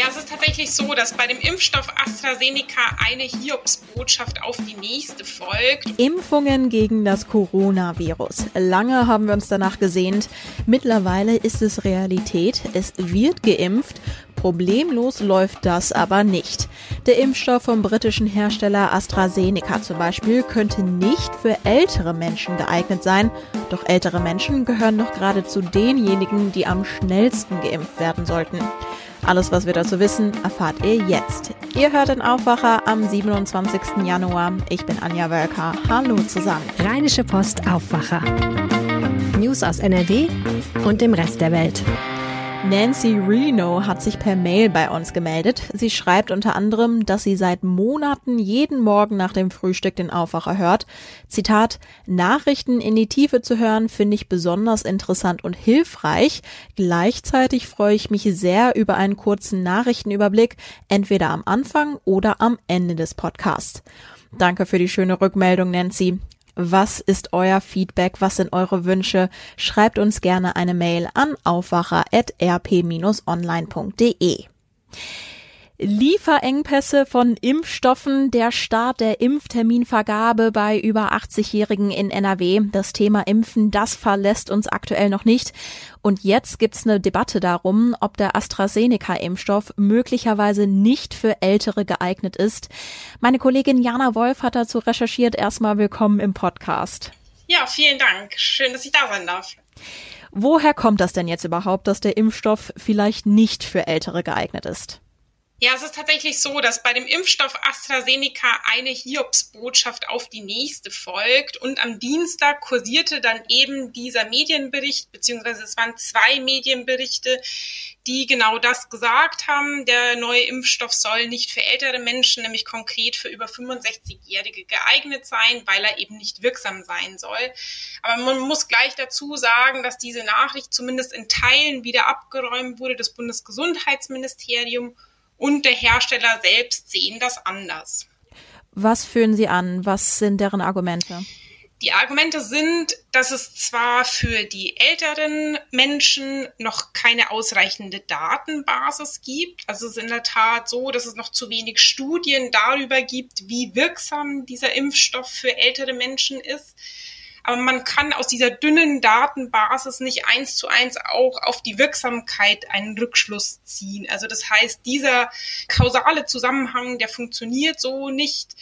Ja, es ist tatsächlich so, dass bei dem Impfstoff AstraZeneca eine Hiobsbotschaft auf die nächste folgt. Impfungen gegen das Coronavirus. Lange haben wir uns danach gesehnt. Mittlerweile ist es Realität. Es wird geimpft. Problemlos läuft das aber nicht. Der Impfstoff vom britischen Hersteller AstraZeneca zum Beispiel könnte nicht für ältere Menschen geeignet sein. Doch ältere Menschen gehören noch gerade zu denjenigen, die am schnellsten geimpft werden sollten. Alles, was wir dazu wissen, erfahrt ihr jetzt. Ihr hört den Aufwacher am 27. Januar. Ich bin Anja Wölker. Hallo zusammen. Rheinische Post Aufwacher. News aus NRW und dem Rest der Welt. Nancy Reno hat sich per Mail bei uns gemeldet. Sie schreibt unter anderem, dass sie seit Monaten jeden Morgen nach dem Frühstück den Aufwacher hört. Zitat, Nachrichten in die Tiefe zu hören, finde ich besonders interessant und hilfreich. Gleichzeitig freue ich mich sehr über einen kurzen Nachrichtenüberblick, entweder am Anfang oder am Ende des Podcasts. Danke für die schöne Rückmeldung, Nancy. Was ist euer Feedback? Was sind eure Wünsche? Schreibt uns gerne eine Mail an aufwacher.rp-online.de. Lieferengpässe von Impfstoffen, der Start der Impfterminvergabe bei über 80-Jährigen in NRW. Das Thema Impfen, das verlässt uns aktuell noch nicht. Und jetzt gibt's eine Debatte darum, ob der AstraZeneca-Impfstoff möglicherweise nicht für Ältere geeignet ist. Meine Kollegin Jana Wolf hat dazu recherchiert. Erstmal willkommen im Podcast. Ja, vielen Dank. Schön, dass ich da sein darf. Woher kommt das denn jetzt überhaupt, dass der Impfstoff vielleicht nicht für Ältere geeignet ist? Ja, es ist tatsächlich so, dass bei dem Impfstoff AstraZeneca eine Hiobsbotschaft auf die nächste folgt. Und am Dienstag kursierte dann eben dieser Medienbericht, beziehungsweise es waren zwei Medienberichte, die genau das gesagt haben. Der neue Impfstoff soll nicht für ältere Menschen, nämlich konkret für über 65-Jährige geeignet sein, weil er eben nicht wirksam sein soll. Aber man muss gleich dazu sagen, dass diese Nachricht zumindest in Teilen wieder abgeräumt wurde. Das Bundesgesundheitsministerium und der Hersteller selbst sehen das anders. Was führen Sie an? Was sind deren Argumente? Die Argumente sind, dass es zwar für die älteren Menschen noch keine ausreichende Datenbasis gibt. Also es ist in der Tat so, dass es noch zu wenig Studien darüber gibt, wie wirksam dieser Impfstoff für ältere Menschen ist. Aber man kann aus dieser dünnen Datenbasis nicht eins zu eins auch auf die Wirksamkeit einen Rückschluss ziehen. Also das heißt, dieser kausale Zusammenhang, der funktioniert so nicht.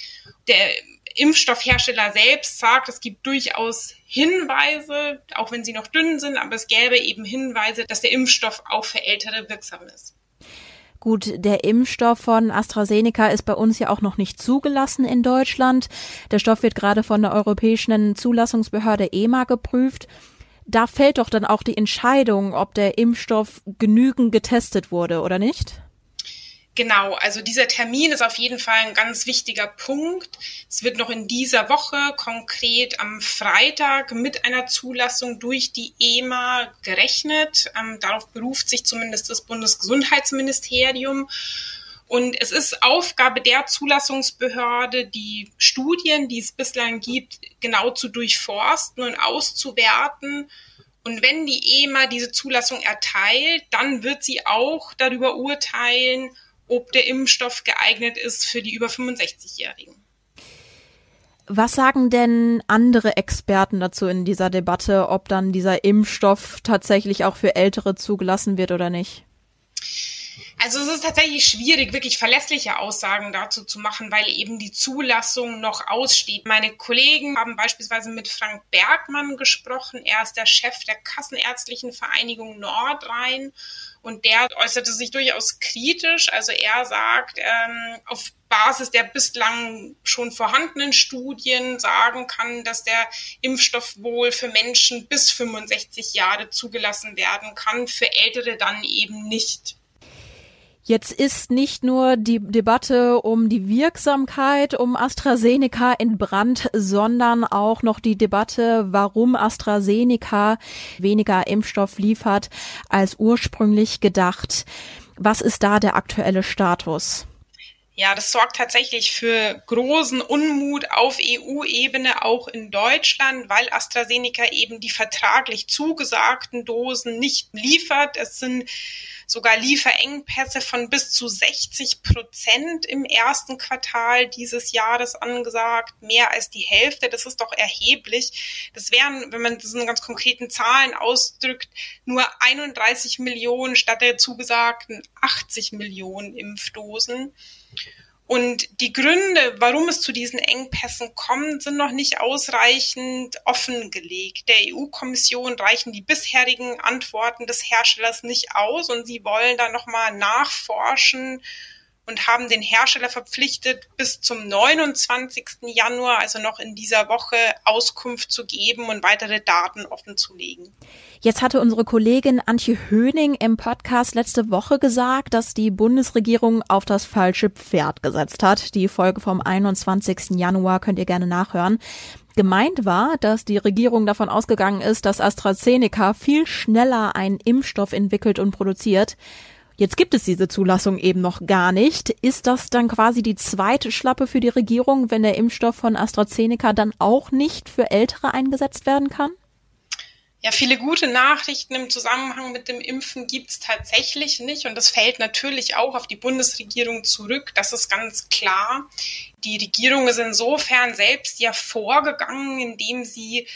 Der Impfstoffhersteller selbst sagt, es gibt durchaus Hinweise, auch wenn sie noch dünn sind, aber es gäbe eben Hinweise, dass der Impfstoff auch für Ältere wirksam ist. Gut, der Impfstoff von AstraZeneca ist bei uns ja auch noch nicht zugelassen in Deutschland. Der Stoff wird gerade von der Europäischen Zulassungsbehörde EMA geprüft. Da fällt doch dann auch die Entscheidung, ob der Impfstoff genügend getestet wurde oder nicht? Genau, also dieser Termin ist auf jeden Fall ein ganz wichtiger Punkt. Es wird noch in dieser Woche, konkret am Freitag, mit einer Zulassung durch die EMA gerechnet. Ähm, darauf beruft sich zumindest das Bundesgesundheitsministerium. Und es ist Aufgabe der Zulassungsbehörde, die Studien, die es bislang gibt, genau zu durchforsten und auszuwerten. Und wenn die EMA diese Zulassung erteilt, dann wird sie auch darüber urteilen, ob der Impfstoff geeignet ist für die über 65-Jährigen. Was sagen denn andere Experten dazu in dieser Debatte, ob dann dieser Impfstoff tatsächlich auch für Ältere zugelassen wird oder nicht? Also es ist tatsächlich schwierig, wirklich verlässliche Aussagen dazu zu machen, weil eben die Zulassung noch aussteht. Meine Kollegen haben beispielsweise mit Frank Bergmann gesprochen. Er ist der Chef der Kassenärztlichen Vereinigung Nordrhein und der äußerte sich durchaus kritisch. Also er sagt, ähm, auf Basis der bislang schon vorhandenen Studien sagen kann, dass der Impfstoff wohl für Menschen bis 65 Jahre zugelassen werden kann, für Ältere dann eben nicht. Jetzt ist nicht nur die Debatte um die Wirksamkeit um AstraZeneca in Brand, sondern auch noch die Debatte, warum AstraZeneca weniger Impfstoff liefert als ursprünglich gedacht. Was ist da der aktuelle Status? Ja, das sorgt tatsächlich für großen Unmut auf EU-Ebene, auch in Deutschland, weil AstraZeneca eben die vertraglich zugesagten Dosen nicht liefert. Es sind sogar Lieferengpässe von bis zu 60 Prozent im ersten Quartal dieses Jahres angesagt, mehr als die Hälfte. Das ist doch erheblich. Das wären, wenn man das in ganz konkreten Zahlen ausdrückt, nur 31 Millionen statt der zugesagten 80 Millionen Impfdosen. Und die Gründe, warum es zu diesen Engpässen kommt, sind noch nicht ausreichend offengelegt. Der EU-Kommission reichen die bisherigen Antworten des Herstellers nicht aus und sie wollen da nochmal nachforschen und haben den Hersteller verpflichtet, bis zum 29. Januar, also noch in dieser Woche, Auskunft zu geben und weitere Daten offenzulegen. Jetzt hatte unsere Kollegin Antje Höning im Podcast letzte Woche gesagt, dass die Bundesregierung auf das falsche Pferd gesetzt hat. Die Folge vom 21. Januar könnt ihr gerne nachhören. Gemeint war, dass die Regierung davon ausgegangen ist, dass AstraZeneca viel schneller einen Impfstoff entwickelt und produziert. Jetzt gibt es diese Zulassung eben noch gar nicht. Ist das dann quasi die zweite Schlappe für die Regierung, wenn der Impfstoff von AstraZeneca dann auch nicht für Ältere eingesetzt werden kann? Ja, viele gute Nachrichten im Zusammenhang mit dem Impfen gibt's tatsächlich nicht. Und das fällt natürlich auch auf die Bundesregierung zurück. Das ist ganz klar. Die Regierung ist insofern selbst ja vorgegangen, indem sie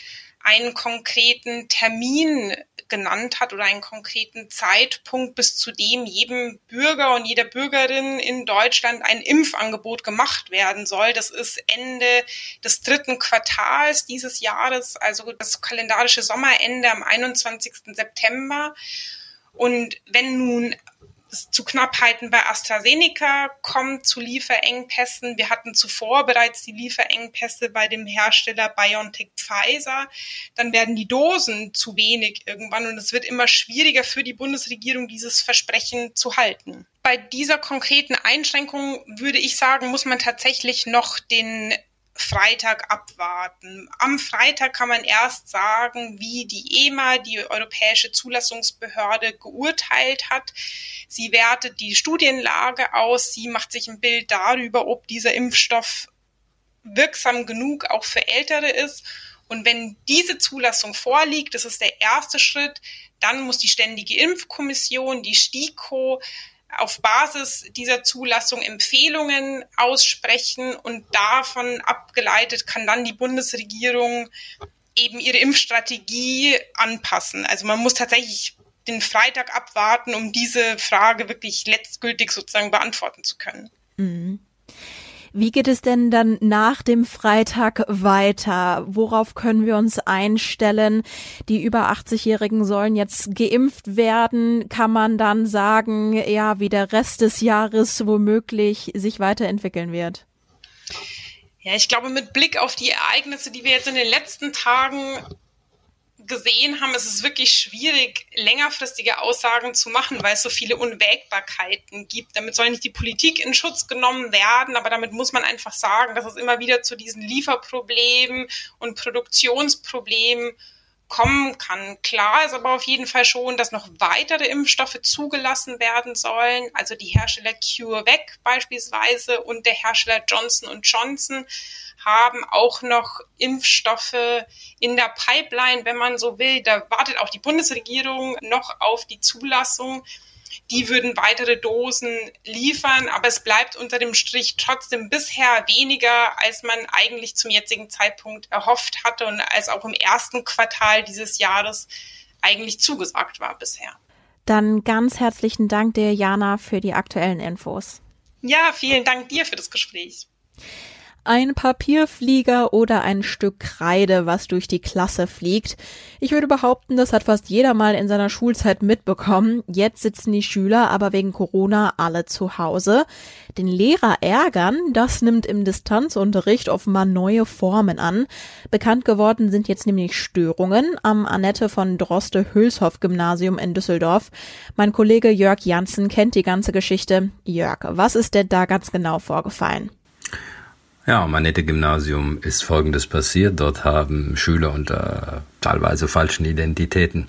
einen konkreten Termin genannt hat oder einen konkreten Zeitpunkt, bis zu dem jedem Bürger und jeder Bürgerin in Deutschland ein Impfangebot gemacht werden soll. Das ist Ende des dritten Quartals dieses Jahres, also das kalendarische Sommerende am 21. September. Und wenn nun zu Knappheiten bei AstraZeneca kommt, zu Lieferengpässen. Wir hatten zuvor bereits die Lieferengpässe bei dem Hersteller BioNTech Pfizer. Dann werden die Dosen zu wenig irgendwann und es wird immer schwieriger für die Bundesregierung, dieses Versprechen zu halten. Bei dieser konkreten Einschränkung würde ich sagen, muss man tatsächlich noch den Freitag abwarten. Am Freitag kann man erst sagen, wie die EMA, die Europäische Zulassungsbehörde, geurteilt hat. Sie wertet die Studienlage aus, sie macht sich ein Bild darüber, ob dieser Impfstoff wirksam genug auch für Ältere ist. Und wenn diese Zulassung vorliegt, das ist der erste Schritt, dann muss die Ständige Impfkommission, die STIKO, auf Basis dieser Zulassung Empfehlungen aussprechen und davon abgeleitet kann dann die Bundesregierung eben ihre Impfstrategie anpassen. Also man muss tatsächlich den Freitag abwarten, um diese Frage wirklich letztgültig sozusagen beantworten zu können. Mhm. Wie geht es denn dann nach dem Freitag weiter? Worauf können wir uns einstellen? Die über 80-Jährigen sollen jetzt geimpft werden. Kann man dann sagen, ja, wie der Rest des Jahres womöglich sich weiterentwickeln wird? Ja, ich glaube, mit Blick auf die Ereignisse, die wir jetzt in den letzten Tagen gesehen haben, ist es wirklich schwierig, längerfristige Aussagen zu machen, weil es so viele Unwägbarkeiten gibt. Damit soll nicht die Politik in Schutz genommen werden, aber damit muss man einfach sagen, dass es immer wieder zu diesen Lieferproblemen und Produktionsproblemen kommen kann. Klar ist aber auf jeden Fall schon, dass noch weitere Impfstoffe zugelassen werden sollen. Also die Hersteller CureVac beispielsweise und der Hersteller Johnson Johnson haben auch noch Impfstoffe in der Pipeline, wenn man so will. Da wartet auch die Bundesregierung noch auf die Zulassung die würden weitere Dosen liefern, aber es bleibt unter dem Strich trotzdem bisher weniger, als man eigentlich zum jetzigen Zeitpunkt erhofft hatte und als auch im ersten Quartal dieses Jahres eigentlich zugesagt war bisher. Dann ganz herzlichen Dank dir, Jana, für die aktuellen Infos. Ja, vielen Dank dir für das Gespräch ein Papierflieger oder ein Stück Kreide, was durch die Klasse fliegt. Ich würde behaupten, das hat fast jeder mal in seiner Schulzeit mitbekommen. Jetzt sitzen die Schüler aber wegen Corona alle zu Hause. Den Lehrer ärgern, das nimmt im Distanzunterricht offenbar neue Formen an. Bekannt geworden sind jetzt nämlich Störungen am Annette von Droste-Hülshoff Gymnasium in Düsseldorf. Mein Kollege Jörg Janssen kennt die ganze Geschichte. Jörg, was ist denn da ganz genau vorgefallen? Ja, am Annette-Gymnasium ist Folgendes passiert. Dort haben Schüler unter teilweise falschen Identitäten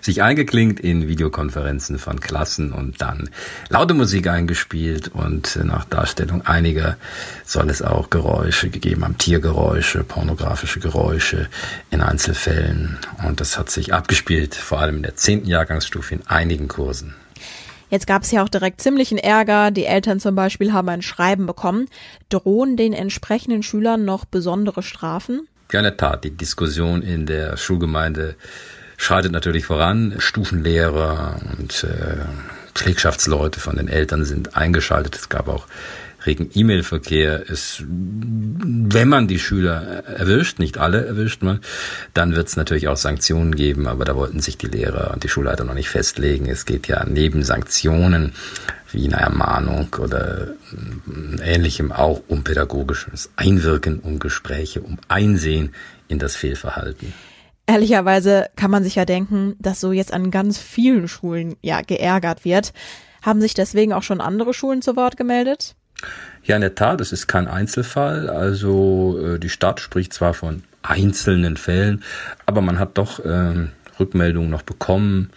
sich eingeklinkt in Videokonferenzen von Klassen und dann laute Musik eingespielt und nach Darstellung einiger soll es auch Geräusche gegeben haben, Tiergeräusche, pornografische Geräusche in Einzelfällen und das hat sich abgespielt, vor allem in der zehnten Jahrgangsstufe in einigen Kursen. Jetzt gab es ja auch direkt ziemlichen Ärger. Die Eltern zum Beispiel haben ein Schreiben bekommen. Drohen den entsprechenden Schülern noch besondere Strafen? Ja, in der Tat. Die Diskussion in der Schulgemeinde schreitet natürlich voran. Stufenlehrer und äh, Pflegschaftsleute von den Eltern sind eingeschaltet. Es gab auch regen E-Mail-Verkehr ist, wenn man die Schüler erwischt, nicht alle erwischt man, dann wird es natürlich auch Sanktionen geben, aber da wollten sich die Lehrer und die Schulleiter noch nicht festlegen. Es geht ja neben Sanktionen wie eine Ermahnung oder ähnlichem auch um pädagogisches Einwirken, um Gespräche, um Einsehen in das Fehlverhalten. Ehrlicherweise kann man sich ja denken, dass so jetzt an ganz vielen Schulen ja geärgert wird. Haben sich deswegen auch schon andere Schulen zu Wort gemeldet? Ja, in der Tat, es ist kein Einzelfall. Also äh, die Stadt spricht zwar von einzelnen Fällen, aber man hat doch ähm, Rückmeldungen noch bekommen.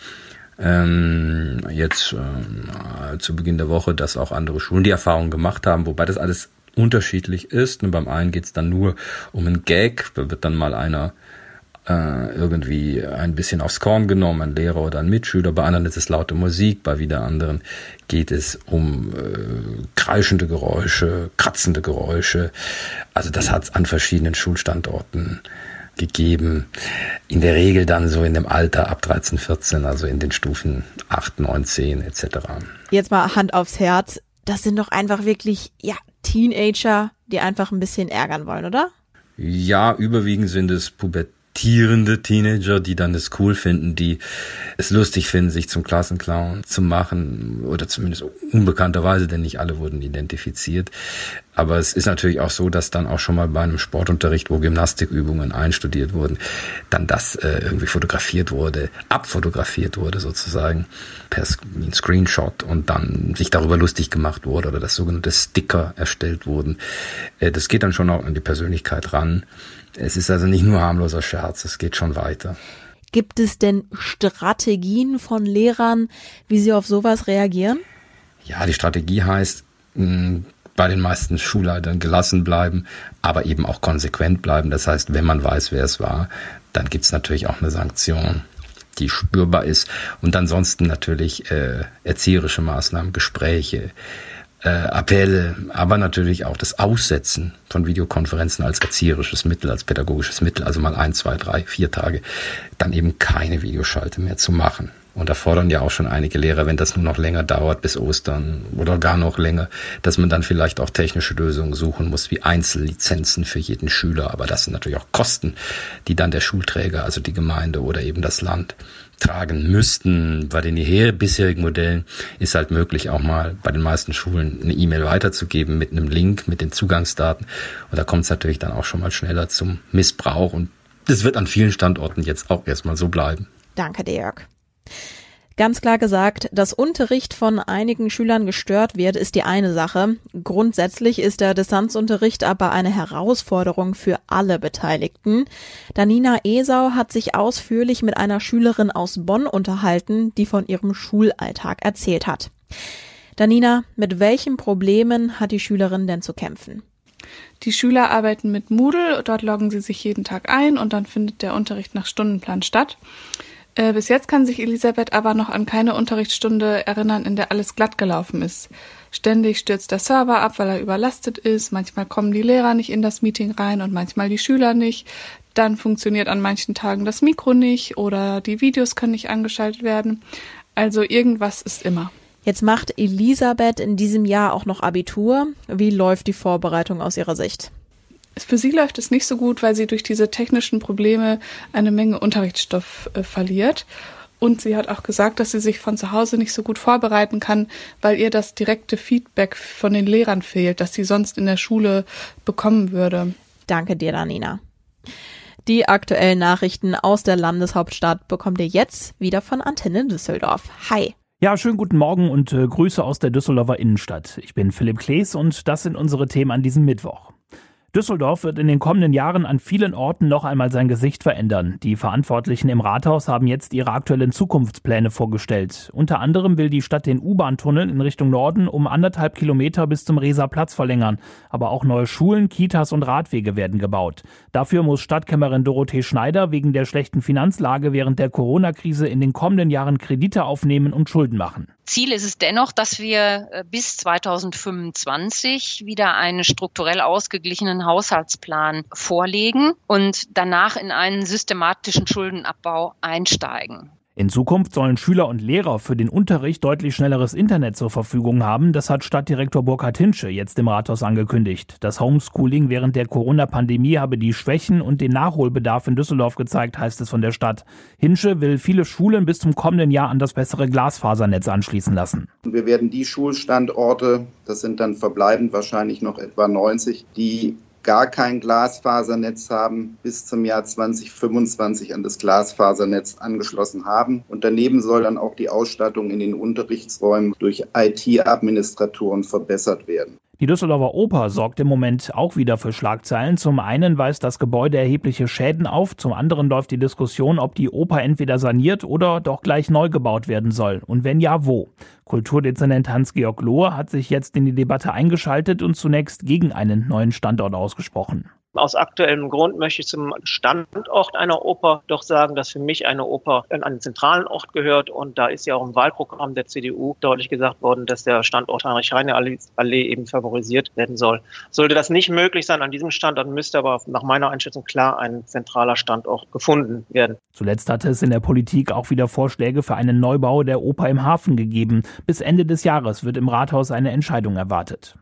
Ähm, jetzt äh, zu Beginn der Woche, dass auch andere Schulen die Erfahrung gemacht haben, wobei das alles unterschiedlich ist. Und beim einen geht es dann nur um einen Gag, da wird dann mal einer äh, irgendwie ein bisschen aufs Korn genommen, ein Lehrer oder ein Mitschüler. Bei anderen ist es laute Musik, bei wieder anderen geht es um äh, kreischende Geräusche, kratzende Geräusche. Also das hat es an verschiedenen Schulstandorten gegeben. In der Regel dann so in dem Alter ab 13, 14, also in den Stufen 8, 9, 10 etc. Jetzt mal Hand aufs Herz. Das sind doch einfach wirklich, ja, Teenager, die einfach ein bisschen ärgern wollen, oder? Ja, überwiegend sind es Pubertät pubertierende Teenager, die dann es cool finden, die es lustig finden, sich zum Klassenclown zu machen oder zumindest unbekannterweise, denn nicht alle wurden identifiziert. Aber es ist natürlich auch so, dass dann auch schon mal bei einem Sportunterricht, wo Gymnastikübungen einstudiert wurden, dann das äh, irgendwie fotografiert wurde, abfotografiert wurde sozusagen per Screenshot und dann sich darüber lustig gemacht wurde oder das sogenannte Sticker erstellt wurden. Äh, das geht dann schon auch an die Persönlichkeit ran. Es ist also nicht nur harmloser Scherz, es geht schon weiter. Gibt es denn Strategien von Lehrern, wie sie auf sowas reagieren? Ja, die Strategie heißt, bei den meisten Schulleitern gelassen bleiben, aber eben auch konsequent bleiben. Das heißt, wenn man weiß, wer es war, dann gibt es natürlich auch eine Sanktion, die spürbar ist. Und ansonsten natürlich äh, erzieherische Maßnahmen, Gespräche, äh, Appelle, aber natürlich auch das Aussetzen von Videokonferenzen als erzieherisches Mittel, als pädagogisches Mittel, also mal ein, zwei, drei, vier Tage, dann eben keine Videoschalte mehr zu machen. Und da fordern ja auch schon einige Lehrer, wenn das nur noch länger dauert bis Ostern oder gar noch länger, dass man dann vielleicht auch technische Lösungen suchen muss, wie Einzellizenzen für jeden Schüler. Aber das sind natürlich auch Kosten, die dann der Schulträger, also die Gemeinde oder eben das Land tragen müssten. Bei den bisherigen Modellen ist halt möglich, auch mal bei den meisten Schulen eine E-Mail weiterzugeben mit einem Link, mit den Zugangsdaten. Und da kommt es natürlich dann auch schon mal schneller zum Missbrauch. Und das wird an vielen Standorten jetzt auch erstmal so bleiben. Danke, Dirk. Ganz klar gesagt, dass Unterricht von einigen Schülern gestört wird, ist die eine Sache. Grundsätzlich ist der Distanzunterricht aber eine Herausforderung für alle Beteiligten. Danina Esau hat sich ausführlich mit einer Schülerin aus Bonn unterhalten, die von ihrem Schulalltag erzählt hat. Danina, mit welchen Problemen hat die Schülerin denn zu kämpfen? Die Schüler arbeiten mit Moodle, dort loggen sie sich jeden Tag ein und dann findet der Unterricht nach Stundenplan statt. Äh, bis jetzt kann sich Elisabeth aber noch an keine Unterrichtsstunde erinnern, in der alles glatt gelaufen ist. Ständig stürzt der Server ab, weil er überlastet ist. Manchmal kommen die Lehrer nicht in das Meeting rein und manchmal die Schüler nicht. Dann funktioniert an manchen Tagen das Mikro nicht oder die Videos können nicht angeschaltet werden. Also irgendwas ist immer. Jetzt macht Elisabeth in diesem Jahr auch noch Abitur. Wie läuft die Vorbereitung aus ihrer Sicht? Für sie läuft es nicht so gut, weil sie durch diese technischen Probleme eine Menge Unterrichtsstoff äh, verliert. Und sie hat auch gesagt, dass sie sich von zu Hause nicht so gut vorbereiten kann, weil ihr das direkte Feedback von den Lehrern fehlt, das sie sonst in der Schule bekommen würde. Danke dir, Danina. Die aktuellen Nachrichten aus der Landeshauptstadt bekommt ihr jetzt wieder von Antenne Düsseldorf. Hi. Ja, schönen guten Morgen und äh, Grüße aus der Düsseldorfer Innenstadt. Ich bin Philipp Klees und das sind unsere Themen an diesem Mittwoch. Düsseldorf wird in den kommenden Jahren an vielen Orten noch einmal sein Gesicht verändern. Die Verantwortlichen im Rathaus haben jetzt ihre aktuellen Zukunftspläne vorgestellt. Unter anderem will die Stadt den U-Bahn-Tunnel in Richtung Norden um anderthalb Kilometer bis zum Reser Platz verlängern. Aber auch neue Schulen, Kitas und Radwege werden gebaut. Dafür muss Stadtkämmerin Dorothee Schneider wegen der schlechten Finanzlage während der Corona-Krise in den kommenden Jahren Kredite aufnehmen und Schulden machen. Ziel ist es dennoch, dass wir äh, bis 2025 wieder einen strukturell ausgeglichenen Haushaltsplan vorlegen und danach in einen systematischen Schuldenabbau einsteigen. In Zukunft sollen Schüler und Lehrer für den Unterricht deutlich schnelleres Internet zur Verfügung haben. Das hat Stadtdirektor Burkhard Hinsche jetzt im Rathaus angekündigt. Das Homeschooling während der Corona-Pandemie habe die Schwächen und den Nachholbedarf in Düsseldorf gezeigt, heißt es von der Stadt. Hinsche will viele Schulen bis zum kommenden Jahr an das bessere Glasfasernetz anschließen lassen. Wir werden die Schulstandorte, das sind dann verbleibend wahrscheinlich noch etwa 90, die gar kein Glasfasernetz haben, bis zum Jahr 2025 an das Glasfasernetz angeschlossen haben. Und daneben soll dann auch die Ausstattung in den Unterrichtsräumen durch IT-Administratoren verbessert werden. Die Düsseldorfer Oper sorgt im Moment auch wieder für Schlagzeilen. Zum einen weist das Gebäude erhebliche Schäden auf, zum anderen läuft die Diskussion, ob die Oper entweder saniert oder doch gleich neu gebaut werden soll. Und wenn ja, wo? Kulturdezernent Hans-Georg Lohr hat sich jetzt in die Debatte eingeschaltet und zunächst gegen einen neuen Standort ausgesprochen. Aus aktuellem Grund möchte ich zum Standort einer Oper doch sagen, dass für mich eine Oper an einen zentralen Ort gehört. Und da ist ja auch im Wahlprogramm der CDU deutlich gesagt worden, dass der Standort Heinrich-Heine-Allee eben favorisiert werden soll. Sollte das nicht möglich sein an diesem Standort, müsste aber nach meiner Einschätzung klar ein zentraler Standort gefunden werden. Zuletzt hatte es in der Politik auch wieder Vorschläge für einen Neubau der Oper im Hafen gegeben. Bis Ende des Jahres wird im Rathaus eine Entscheidung erwartet.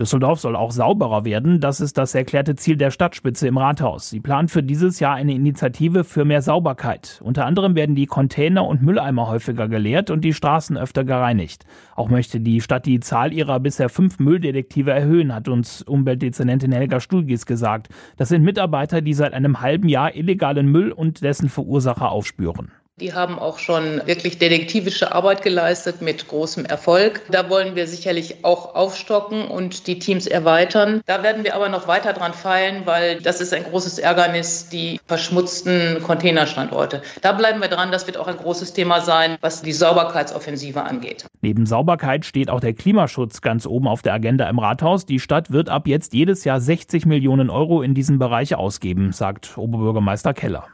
Düsseldorf soll auch sauberer werden. Das ist das erklärte Ziel der Stadtspitze im Rathaus. Sie plant für dieses Jahr eine Initiative für mehr Sauberkeit. Unter anderem werden die Container und Mülleimer häufiger geleert und die Straßen öfter gereinigt. Auch möchte die Stadt die Zahl ihrer bisher fünf Mülldetektive erhöhen, hat uns Umweltdezernentin Helga Stulgis gesagt. Das sind Mitarbeiter, die seit einem halben Jahr illegalen Müll und dessen Verursacher aufspüren. Die haben auch schon wirklich detektivische Arbeit geleistet mit großem Erfolg. Da wollen wir sicherlich auch aufstocken und die Teams erweitern. Da werden wir aber noch weiter dran feilen, weil das ist ein großes Ärgernis, die verschmutzten Containerstandorte. Da bleiben wir dran. Das wird auch ein großes Thema sein, was die Sauberkeitsoffensive angeht. Neben Sauberkeit steht auch der Klimaschutz ganz oben auf der Agenda im Rathaus. Die Stadt wird ab jetzt jedes Jahr 60 Millionen Euro in diesem Bereich ausgeben, sagt Oberbürgermeister Keller.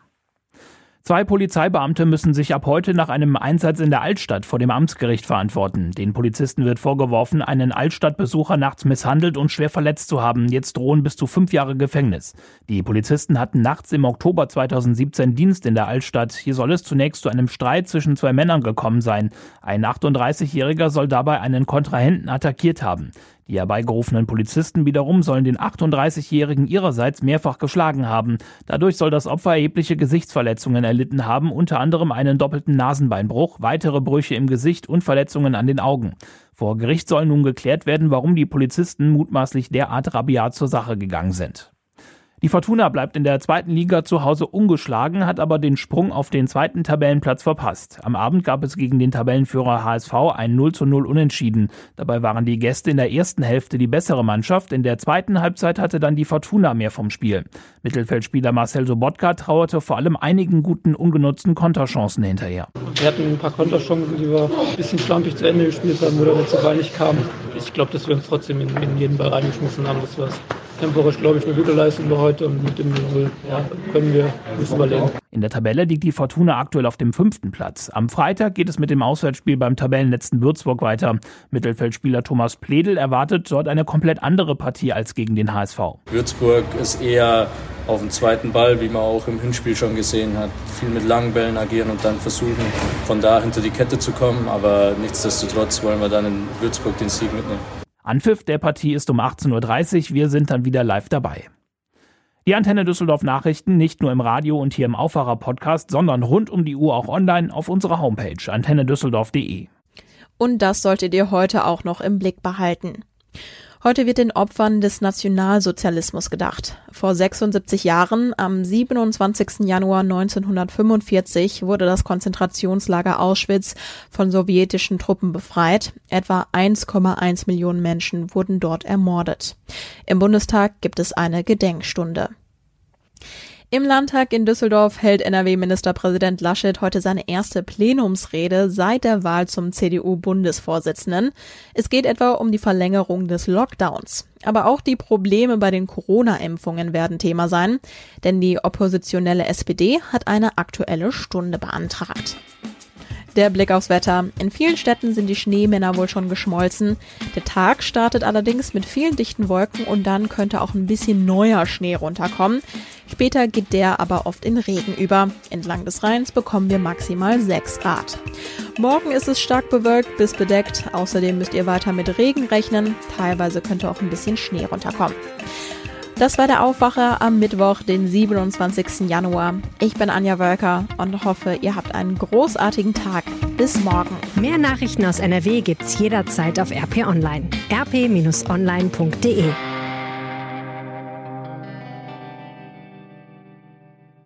Zwei Polizeibeamte müssen sich ab heute nach einem Einsatz in der Altstadt vor dem Amtsgericht verantworten. Den Polizisten wird vorgeworfen, einen Altstadtbesucher nachts misshandelt und schwer verletzt zu haben. Jetzt drohen bis zu fünf Jahre Gefängnis. Die Polizisten hatten nachts im Oktober 2017 Dienst in der Altstadt. Hier soll es zunächst zu einem Streit zwischen zwei Männern gekommen sein. Ein 38-Jähriger soll dabei einen Kontrahenten attackiert haben. Die herbeigerufenen Polizisten wiederum sollen den 38-Jährigen ihrerseits mehrfach geschlagen haben. Dadurch soll das Opfer erhebliche Gesichtsverletzungen erlitten haben, unter anderem einen doppelten Nasenbeinbruch, weitere Brüche im Gesicht und Verletzungen an den Augen. Vor Gericht soll nun geklärt werden, warum die Polizisten mutmaßlich derart rabiat zur Sache gegangen sind. Die Fortuna bleibt in der zweiten Liga zu Hause ungeschlagen, hat aber den Sprung auf den zweiten Tabellenplatz verpasst. Am Abend gab es gegen den Tabellenführer HSV ein 0 zu 0 Unentschieden. Dabei waren die Gäste in der ersten Hälfte die bessere Mannschaft. In der zweiten Halbzeit hatte dann die Fortuna mehr vom Spiel. Mittelfeldspieler Marcel Sobotka trauerte vor allem einigen guten ungenutzten Konterchancen hinterher. Wir hatten ein paar Konterchancen, die wir ein bisschen schlampig zu Ende gespielt haben, wo der letzte Ball nicht kam. Ich glaube, dass wir uns trotzdem in, in jeden Ball reingeschmissen haben. Das war's temporarisch, glaube ich, eine gute Leistung für heute und mit dem Null ja, können wir nicht überleben. In der Tabelle liegt die Fortuna aktuell auf dem fünften Platz. Am Freitag geht es mit dem Auswärtsspiel beim Tabellenletzten Würzburg weiter. Mittelfeldspieler Thomas Pledel erwartet dort eine komplett andere Partie als gegen den HSV. Würzburg ist eher auf dem zweiten Ball, wie man auch im Hinspiel schon gesehen hat, viel mit langen Bällen agieren und dann versuchen, von da hinter die Kette zu kommen. Aber nichtsdestotrotz wollen wir dann in Würzburg den Sieg mitnehmen. Anpfiff der Partie ist um 18.30 Uhr. Wir sind dann wieder live dabei. Die Antenne Düsseldorf Nachrichten nicht nur im Radio und hier im Aufwacher Podcast, sondern rund um die Uhr auch online auf unserer Homepage antennedüsseldorf.de. Und das solltet ihr heute auch noch im Blick behalten. Heute wird den Opfern des Nationalsozialismus gedacht. Vor 76 Jahren, am 27. Januar 1945, wurde das Konzentrationslager Auschwitz von sowjetischen Truppen befreit. Etwa 1,1 Millionen Menschen wurden dort ermordet. Im Bundestag gibt es eine Gedenkstunde. Im Landtag in Düsseldorf hält NRW-Ministerpräsident Laschet heute seine erste Plenumsrede seit der Wahl zum CDU-Bundesvorsitzenden. Es geht etwa um die Verlängerung des Lockdowns. Aber auch die Probleme bei den Corona-Impfungen werden Thema sein, denn die oppositionelle SPD hat eine aktuelle Stunde beantragt. Der Blick aufs Wetter. In vielen Städten sind die Schneemänner wohl schon geschmolzen. Der Tag startet allerdings mit vielen dichten Wolken und dann könnte auch ein bisschen neuer Schnee runterkommen. Später geht der aber oft in Regen über. Entlang des Rheins bekommen wir maximal 6 Grad. Morgen ist es stark bewölkt bis bedeckt. Außerdem müsst ihr weiter mit Regen rechnen. Teilweise könnte auch ein bisschen Schnee runterkommen. Das war der Aufwacher am Mittwoch, den 27. Januar. Ich bin Anja Wölker und hoffe, ihr habt einen großartigen Tag. Bis morgen. Mehr Nachrichten aus NRW gibt's jederzeit auf RP Online. rp-online.de